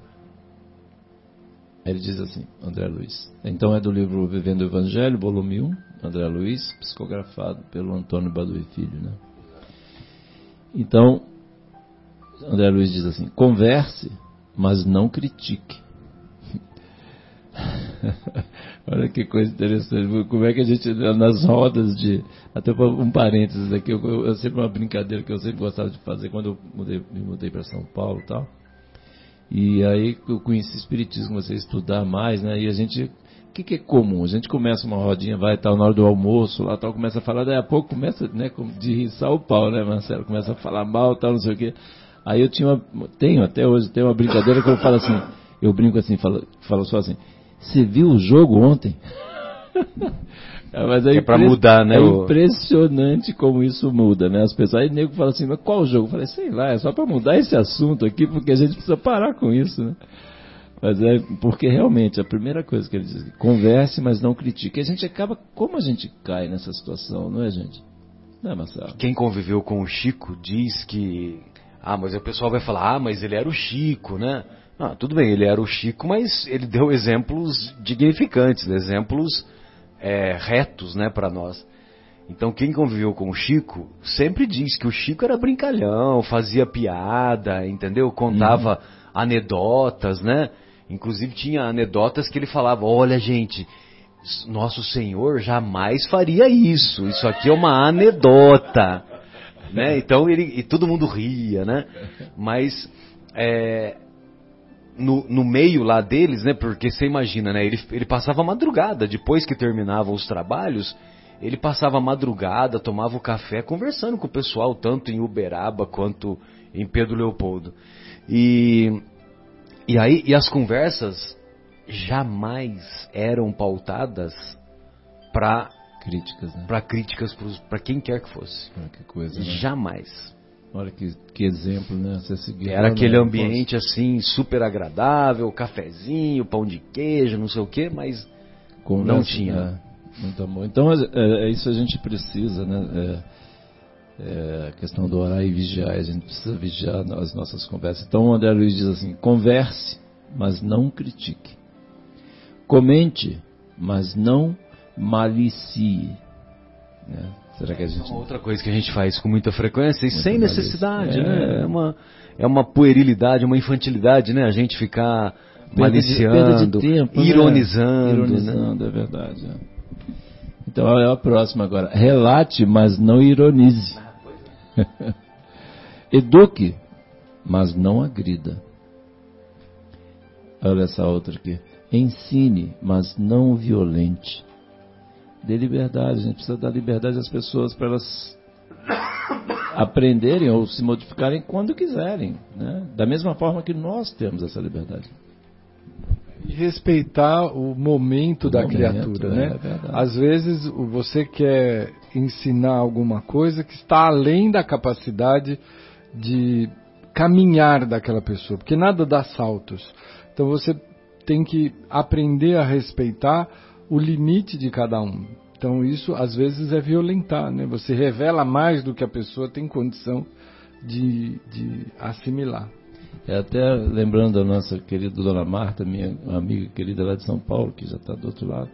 Ele diz assim, André Luiz. Então é do livro Vivendo o Evangelho, volume 1, André Luiz, psicografado pelo Antônio Badui Filho, né? Então, André Luiz diz assim: converse, mas não critique. Olha que coisa interessante. Como é que a gente, nas rodas de. Até um parênteses aqui, eu, eu, eu sempre uma brincadeira que eu sempre gostava de fazer quando eu mudei- me mudei para São Paulo e tal. E aí eu conheci Espiritismo, comecei a estudar mais, né? E a gente. O que, que é comum? A gente começa uma rodinha, vai tal, na hora do almoço, lá tal, começa a falar, daí a pouco começa, né, de riçar o pau, né, Marcelo? Começa a falar mal, tal, não sei o quê. Aí eu tinha uma, tenho até hoje, tenho uma brincadeira que eu falo assim, eu brinco assim, falo, falo só assim, você viu o jogo ontem? É, mas Que é pra mudar, né, É o- impressionante como isso muda, né? As pessoas, aí o nego fala assim, mas qual jogo? Eu falei, sei lá, é só pra mudar esse assunto aqui, porque a gente precisa parar com isso, né? Mas é porque realmente a primeira coisa que ele diz, converse, mas não critique. A gente acaba, como a gente cai nessa situação, não é, gente? Não é, Marcelo? Quem conviveu com o Chico diz que. Ah, mas o pessoal vai falar, ah, mas ele era o Chico, né? Ah, tudo bem, ele era o Chico, mas ele deu exemplos dignificantes, exemplos é, retos, né, para nós. Então, quem conviveu com o Chico sempre diz que o Chico era brincalhão, fazia piada, entendeu? Contava anedotas, né? Inclusive tinha anedotas que ele falava: olha, gente, nosso Senhor jamais faria isso. Isso aqui é uma anedota, né? Então ele e todo mundo ria, né? Mas é, no, no meio lá deles, né? Porque você imagina, né? Ele, ele passava a madrugada depois que terminavam os trabalhos. Ele passava a madrugada, tomava o café, conversando com o pessoal, tanto em Uberaba quanto em Pedro Leopoldo. E, e aí, e as conversas jamais eram pautadas para Críticas, né? para críticas para quem quer que fosse. Que coisa, né? Jamais. Olha que, que exemplo, né? Você seguir. Era aquele ambiente assim super agradável, cafezinho, pão de queijo, não sei o quê, mas Conversa, Não tinha. é, muito amor. Então é, é- é isso que a gente precisa, né? É, é a questão do orar e vigiar. A gente precisa vigiar as nossas conversas. Então o André Luiz diz assim: converse, mas não critique. Comente, mas não malicie. Né? Será que a gente. uma outra coisa que a gente faz com muita frequência e Muito sem necessidade, isso. né? É. É uma é uma puerilidade, uma infantilidade, né? A gente ficar Perda de- maliciando, perda de tempo, né? ironizando, né? Ironizando, é verdade. é. Então é a próxima agora. Relate, mas não ironize. Eduque, mas não agrida. Olha essa outra aqui. Ensine, mas não violente. Dê liberdade. A gente precisa dar liberdade às pessoas para elas aprenderem ou se modificarem quando quiserem. Né? Da mesma forma que nós temos essa liberdade. E respeitar o momento O da momento, criatura, né? é. Às vezes você quer ensinar alguma coisa que está além da capacidade de caminhar daquela pessoa, porque nada dá saltos. Então você tem que aprender a respeitar o limite de cada um. Então isso às vezes é violentar, né? Você revela mais do que a pessoa tem condição de, de assimilar. É até lembrando a nossa querida Dona Marta, minha amiga querida lá de São Paulo, que já está do outro lado,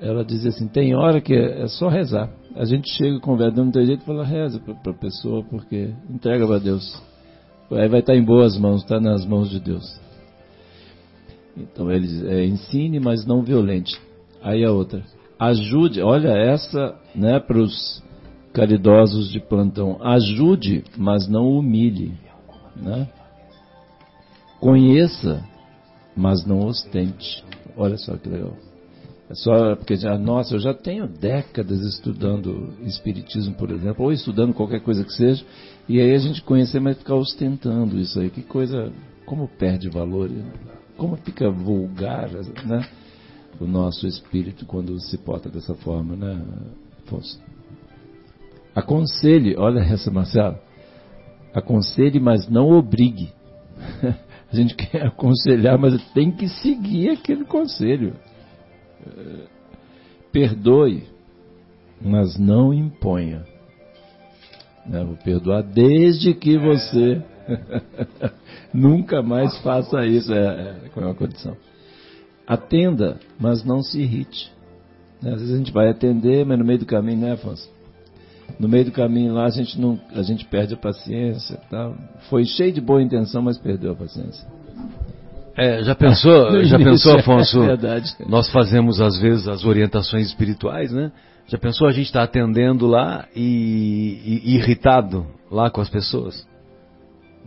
ela dizia assim, tem hora que é é só rezar. A gente chega conversa, não tem jeito, fala, reza para a pessoa, porque entrega para Deus. Aí vai estar em boas mãos, está nas mãos de Deus. Então ele é, ensine, mas não violente. Aí a outra, ajude, olha essa, né, para os caridosos de plantão, ajude, mas não humilhe. Né? Conheça, mas não ostente. Olha só que legal. É só porque já, nossa, eu já tenho décadas estudando espiritismo, por exemplo, ou estudando qualquer coisa que seja, e aí a gente conhecer, mas ficar ostentando isso aí, que coisa, como perde valor, como fica vulgar, né? O nosso espírito quando se porta dessa forma, né, Afonso? Aconselhe, olha essa, Marcelo. Aconselhe, mas não obrigue. A gente quer aconselhar, mas tem que seguir aquele conselho. Perdoe, mas não imponha. Né? Vou perdoar desde que você nunca mais faça isso. É, é, é a condição? Atenda, mas não se irrite. Né? Às vezes a gente vai atender, mas no meio do caminho, né, Afonso? No meio do caminho lá a gente não, a gente perde a paciência, tá? Foi cheio de boa intenção, mas perdeu a paciência. É, já pensou, já pensou, Afonso? É verdade. Nós fazemos às vezes as orientações espirituais, né? Já pensou a gente está atendendo lá e, e, e, irritado lá com as pessoas?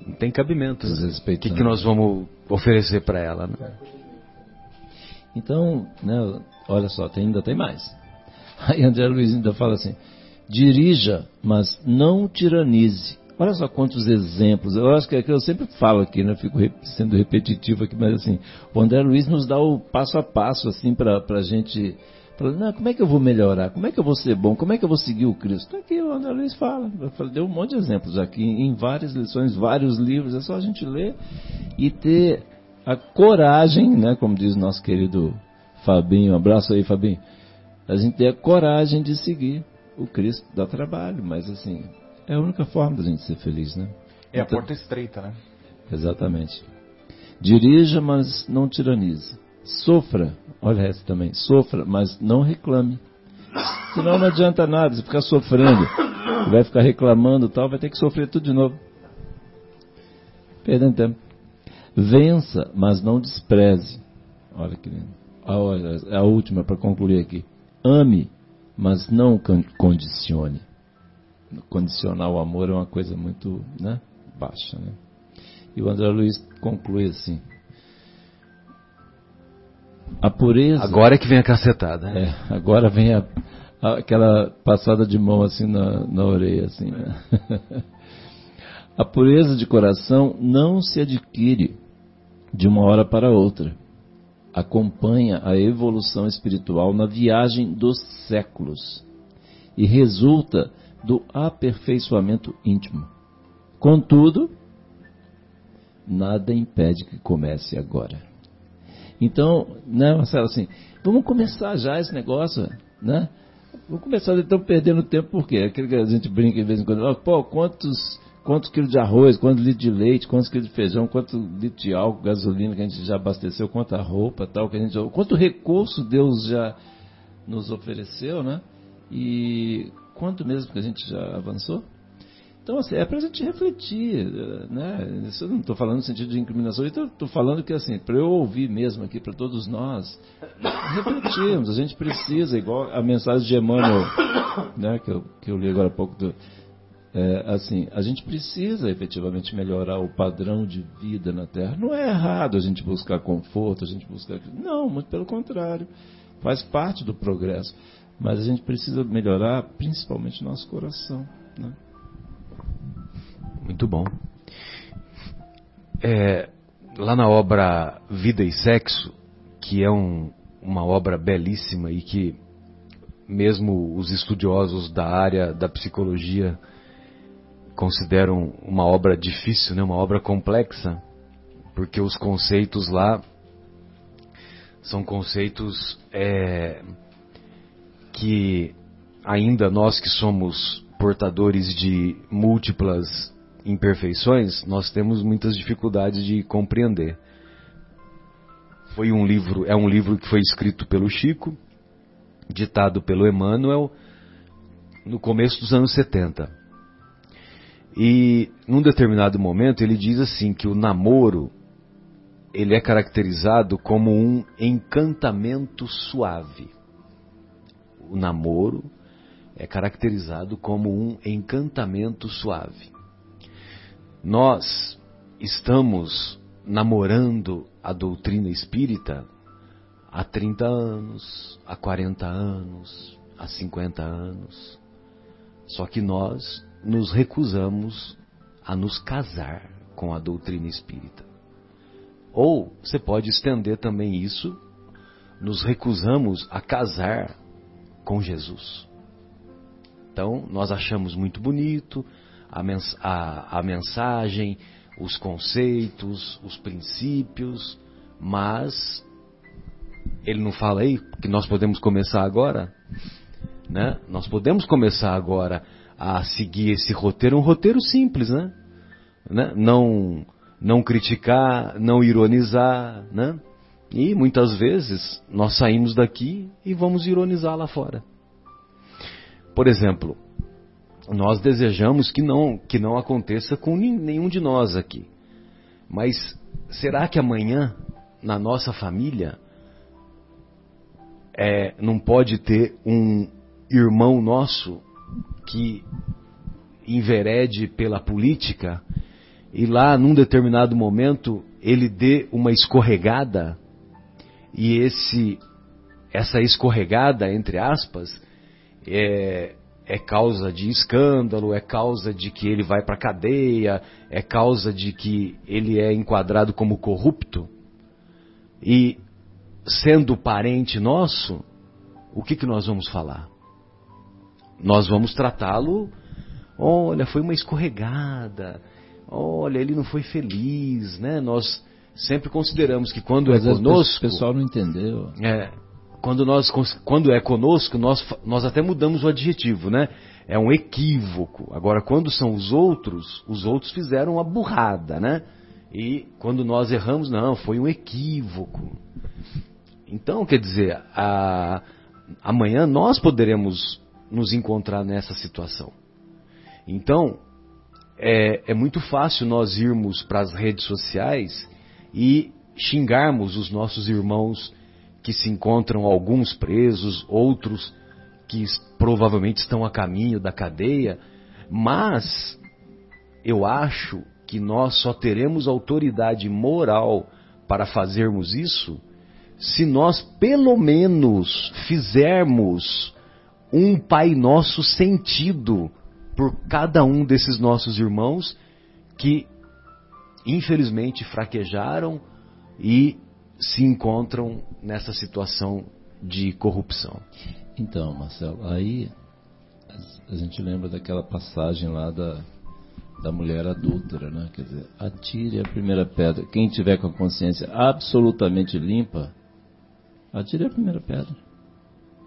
Não tem cabimento. Né? O que, que nós vamos oferecer para ela? Né? Então, né, olha só, tem, ainda tem mais. Aí André Luiz ainda fala assim: dirija, mas não tiranize. Olha só quantos exemplos. Eu acho que é que eu sempre falo aqui, né? Fico sendo repetitivo aqui, mas assim, o André Luiz nos dá o passo a passo, assim, para a gente. Pra, não, como é que eu vou melhorar? Como é que eu vou ser bom? Como é que eu vou seguir o Cristo? Aqui o André Luiz fala. Eu deu um monte de exemplos aqui, em várias lições, vários livros. É só a gente ler e ter a coragem, né? Como diz nosso querido Fabinho. Um abraço aí, Fabinho. A gente ter a coragem de seguir o Cristo dá trabalho, mas assim, é a única forma da gente ser feliz, né? É então, a porta estreita, né? Exatamente. Dirija, mas não tiranize. Sofra, olha essa também, sofra, mas não reclame. Senão não adianta nada, você ficar sofrendo, vai ficar reclamando tal, vai ter que sofrer tudo de novo. Perdendo tempo. Vença, mas não despreze. Olha que lindo. Ah, olha, a última para concluir aqui. Ame, mas não condicione. Condicionar o amor é uma coisa muito né, baixa. Né? E o André Luiz conclui assim: a pureza. Agora é que vem a cacetada. Né? É, agora vem a, a, aquela passada de mão assim na, na orelha. Assim, né? a pureza de coração não se adquire de uma hora para outra acompanha a evolução espiritual na viagem dos séculos e resulta do aperfeiçoamento íntimo. Contudo, nada impede que comece agora. Então, né, Marcelo, assim, vamos começar já esse negócio, né? Vamos começar, então, perdendo tempo, por quê? Aquele que a gente brinca de vez em quando, pô, quantos quantos quilos de arroz, quantos litros de leite, quantos quilos de feijão, quantos litros de álcool, gasolina que a gente já abasteceu, quanta roupa, tal, que a gente, quanto recurso Deus já nos ofereceu, né? E quanto mesmo que a gente já avançou? Então, assim, é para a gente refletir, né? Isso eu não estou falando no sentido de incriminação, estou falando que, assim, para eu ouvir mesmo aqui, para todos nós, refletirmos. A gente precisa, igual a mensagem de Emmanuel, né, que eu, que eu li agora há pouco, do, é, assim, a gente precisa efetivamente melhorar o padrão de vida na Terra. Não é errado a gente buscar conforto, a gente buscar. Não, muito pelo contrário. Faz parte do progresso. Mas a gente precisa melhorar principalmente nosso coração. Né? Muito bom. É, lá na obra Vida e Sexo, que é um, uma obra belíssima e que mesmo os estudiosos da área da psicologia consideram uma obra difícil, né, uma obra complexa, porque os conceitos lá são conceitos é, que ainda nós que somos portadores de múltiplas imperfeições, nós temos muitas dificuldades de compreender. Foi um livro, é um livro que foi escrito pelo Chico, ditado pelo Emmanuel no começo dos anos 70. E num determinado momento ele diz assim que o namoro ele é caracterizado como um encantamento suave. O namoro é caracterizado como um encantamento suave. Nós estamos namorando a doutrina espírita há 30 anos, há 40 anos, há 50 anos. Só que nós nos recusamos a nos casar com a doutrina espírita. Ou você pode estender também isso, nos recusamos a casar com Jesus. Então, nós achamos muito bonito a, mens a, a mensagem, os conceitos, os princípios, mas ele não fala aí que nós podemos começar agora? Né? Nós podemos começar agora a seguir esse roteiro, um roteiro simples, né? né? Não, não criticar, não ironizar, né? E muitas vezes nós saímos daqui e vamos ironizar lá fora. Por exemplo, nós desejamos que não, que não aconteça com nenhum de nós aqui. Mas será que amanhã, na nossa família, é, não pode ter um irmão nosso que enverede pela política e lá num determinado momento ele dê uma escorregada e esse essa escorregada entre aspas é, é causa de escândalo, é causa de que ele vai para cadeia, é causa de que ele é enquadrado como corrupto. E sendo parente nosso, o que, que nós vamos falar? Nós vamos tratá-lo, olha, foi uma escorregada, olha, ele não foi feliz, né? Nós sempre consideramos que quando Mas é conosco... O pessoal não entendeu. É, quando, nós, quando é conosco, nós, nós até mudamos o adjetivo, né? É um equívoco. Agora, quando são os outros, os outros fizeram uma burrada, né? E quando nós erramos, não, foi um equívoco. Então, quer dizer, a, amanhã nós poderemos nos encontrar nessa situação. Então, é, é muito fácil nós irmos para as redes sociais e xingarmos os nossos irmãos que se encontram alguns presos, outros que provavelmente estão a caminho da cadeia, mas eu acho que nós só teremos autoridade moral para fazermos isso se nós pelo menos fizermos um Pai Nosso sentido por cada um desses nossos irmãos que infelizmente fraquejaram e se encontram nessa situação de corrupção. Então, Marcelo, aí a gente lembra daquela passagem lá da, da mulher adúltera, né? Quer dizer, atire a primeira pedra. Quem tiver com a consciência absolutamente limpa, Atire a primeira pedra.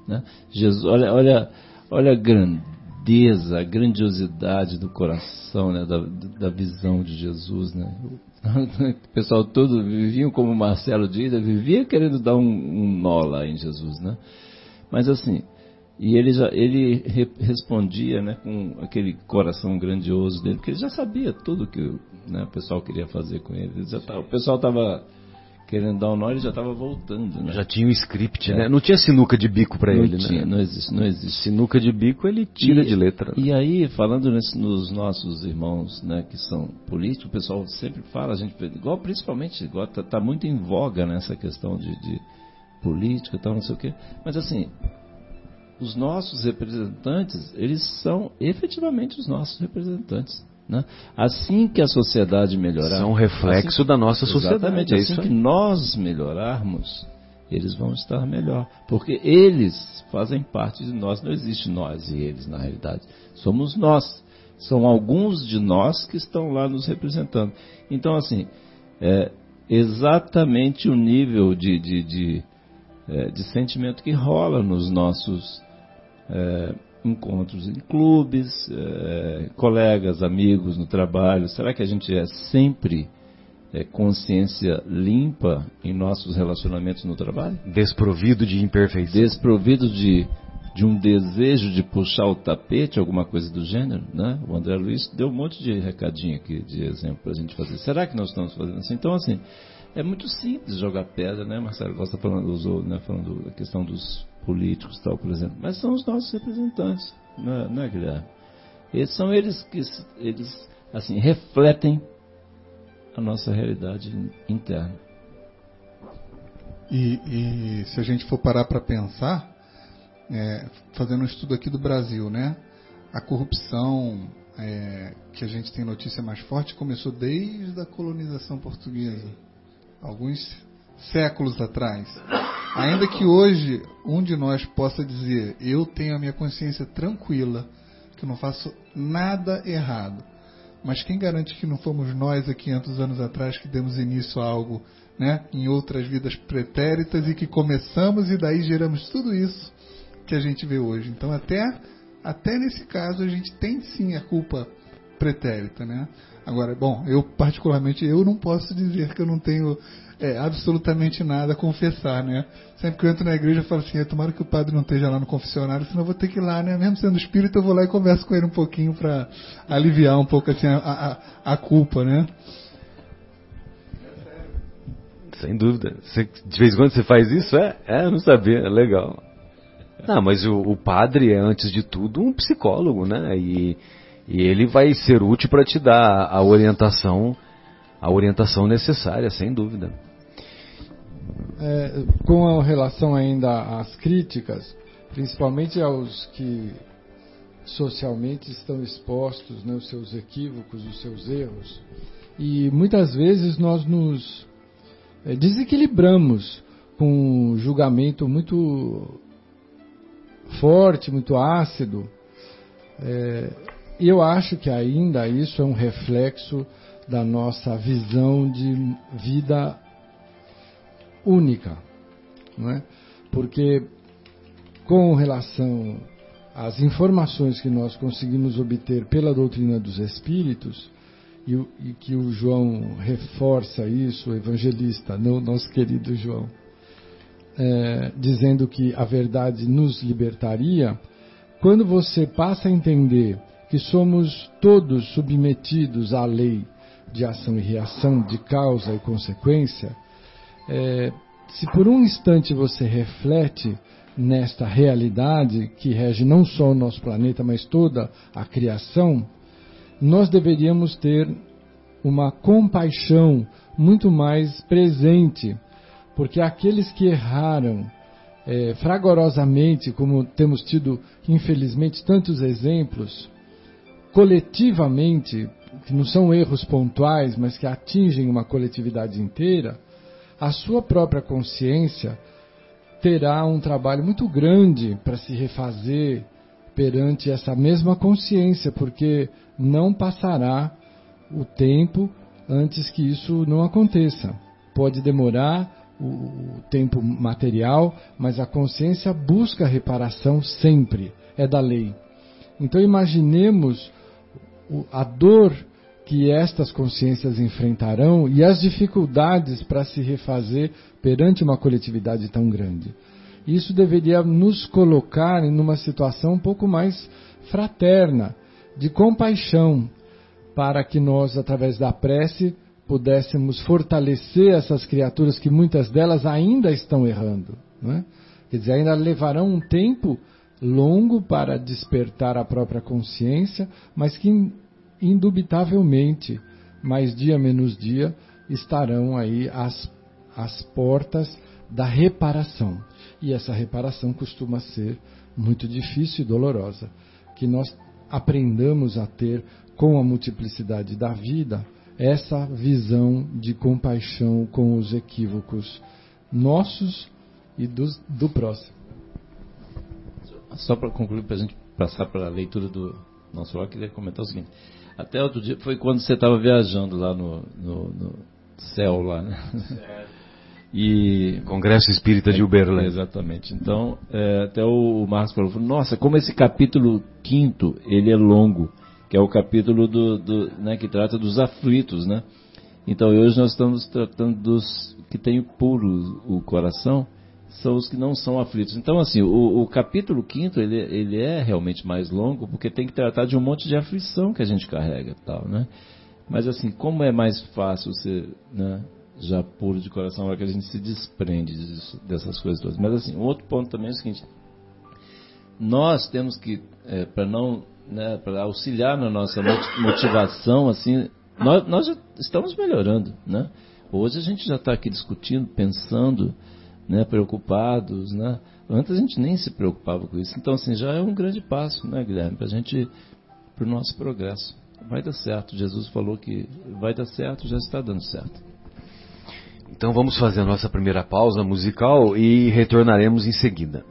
Né? Jesus, olha, olha, olha a grandeza, a grandiosidade do coração, né? da, da visão de Jesus. Né? O pessoal todo viviam, como Marcelo diz, vivia querendo dar um, um nó lá em Jesus. Né? Mas assim, e ele, já, ele re, respondia né, com aquele coração grandioso dele, porque ele já sabia tudo que né, o pessoal queria fazer com ele. ele tá, o pessoal estava querendo dar um nó, ele já estava voltando. Né? Já tinha o um script, é. né? Não tinha sinuca de bico para ele, tinha, né? Não existe, não existe. Sinuca de bico ele tira e, de letra. E aí, falando nesse, nos nossos irmãos, né, que são políticos, o pessoal sempre fala, a gente, igual principalmente, igual tá, tá muito em voga nessa questão de, de política, tal, não sei o quê. Mas assim, os nossos representantes, eles são efetivamente os nossos representantes. Né? Assim que a sociedade melhorar. São reflexo assim, da nossa sociedade. Exatamente. É assim que nós melhorarmos, eles vão estar melhor. Porque eles fazem parte de nós. Não existe nós e eles, na realidade. Somos nós. São alguns de nós que estão lá nos representando. Então, assim, é exatamente o nível de, de, de, é, de sentimento que rola nos nossos. É, encontros em clubes, é, colegas, amigos no trabalho? Será que a gente é sempre é, consciência limpa em nossos relacionamentos no trabalho? Desprovido de imperfeição. Desprovido de, de um desejo de puxar o tapete, alguma coisa do gênero, né? O André Luiz deu um monte de recadinho aqui, de exemplo para a gente fazer. Será que nós estamos fazendo assim? Então, assim, é muito simples jogar pedra, né? Marcelo Costa falando, usou, né, falando da questão dos políticos tal, por exemplo. Mas são os nossos representantes, não é, não é Guilherme? Eles são eles que eles assim refletem a nossa realidade interna. E, e se a gente for parar para pensar, é, fazendo um estudo aqui do Brasil, né? A corrupção é, que a gente tem notícia mais forte começou desde a colonização portuguesa, alguns séculos atrás. Ainda que hoje um de nós possa dizer, eu tenho a minha consciência tranquila, que não faço nada errado. Mas quem garante que não fomos nós há 500 anos atrás que demos início a algo né, em outras vidas pretéritas e que começamos e daí geramos tudo isso que a gente vê hoje. Então até, até nesse caso a gente tem sim a culpa pretérita, né? Agora, bom, eu particularmente eu não posso dizer que eu não tenho é, absolutamente nada a confessar, né? Sempre que eu entro na igreja eu falo assim, tomara que o padre não esteja lá no confessionário, senão eu vou ter que ir lá, né? Mesmo sendo espírito, eu vou lá e converso com ele um pouquinho para aliviar um pouco assim a, a, a culpa, né? Sem dúvida. Você, de vez em quando você faz isso? É, é não sabia, legal. Não, mas o, o, padre é, antes de tudo, um psicólogo, né? E, e ele vai ser útil para te dar a orientação, a orientação necessária, sem dúvida. É, com relação ainda às críticas, principalmente aos que socialmente estão expostos, né, os seus equívocos, os seus erros, e muitas vezes nós nos é, desequilibramos com um julgamento muito forte, muito ácido. É, eu acho que ainda isso é um reflexo da nossa visão de vida única, não é? Porque com relação às informações que nós conseguimos obter pela doutrina dos espíritos, e, e que o João reforça isso, o evangelista, não nosso querido João, é, dizendo que a verdade nos libertaria, quando você passa a entender que somos todos submetidos à lei de ação e reação, de causa e consequência, é, se por um instante você reflete nesta realidade que rege não só o nosso planeta, mas toda a criação, nós deveríamos ter uma compaixão muito mais presente, porque aqueles que erraram é, fragorosamente, como temos tido, infelizmente, tantos exemplos, coletivamente, que não são erros pontuais, mas que atingem uma coletividade inteira, a sua própria consciência terá um trabalho muito grande para se refazer perante essa mesma consciência, porque não passará o tempo antes que isso não aconteça. Pode demorar o, tempo material, mas a consciência busca reparação sempre, é da lei. Então imaginemos a dor que estas consciências enfrentarão e as dificuldades para se refazer perante uma coletividade tão grande. Isso deveria nos colocar em uma situação um pouco mais fraterna, de compaixão, para que nós, através da prece, pudéssemos fortalecer essas criaturas que muitas delas ainda estão errando. É? Quer dizer, ainda levarão um tempo longo para despertar a própria consciência, mas que indubitavelmente, mais dia menos dia, estarão aí às, às portas da reparação. E essa reparação costuma ser muito difícil e dolorosa. Que nós aprendamos a ter, com a multiplicidade da vida, essa visão de compaixão com os equívocos nossos e dos, do próximo. Só para concluir, para a gente passar para a leitura do nosso eu queria comentar o seguinte. Até outro dia, foi quando você estava viajando lá no, no, no, céu, lá, né? E Congresso Espírita de Uberlândia. Exatamente. Então, é, até o Marcos falou, nossa, como esse capítulo quinto, ele é longo, que é o capítulo do, do né, que trata dos aflitos, né? Então, hoje nós estamos tratando dos que têm puro o coração, são os que não são aflitos. Então, assim, o, o capítulo quinto, ele, ele é realmente mais longo, porque tem que tratar de um monte de aflição que a gente carrega tal, né? Mas, assim, como é mais fácil você, né, já puro de coração, é que a gente se desprende disso, dessas coisas todas. Mas assim, um outro ponto também é o seguinte: nós temos que, é, para não, né, para auxiliar na nossa motivação, assim, nós, nós já estamos melhorando, né? Hoje a gente já está aqui discutindo, pensando, né, preocupados, né? Antes a gente nem se preocupava com isso. Então, assim, já é um grande passo, né, Guilherme, para a gente, para o nosso progresso. Vai dar certo. Jesus falou que vai dar certo, já está dando certo. Então vamos fazer a nossa primeira pausa musical e retornaremos em seguida.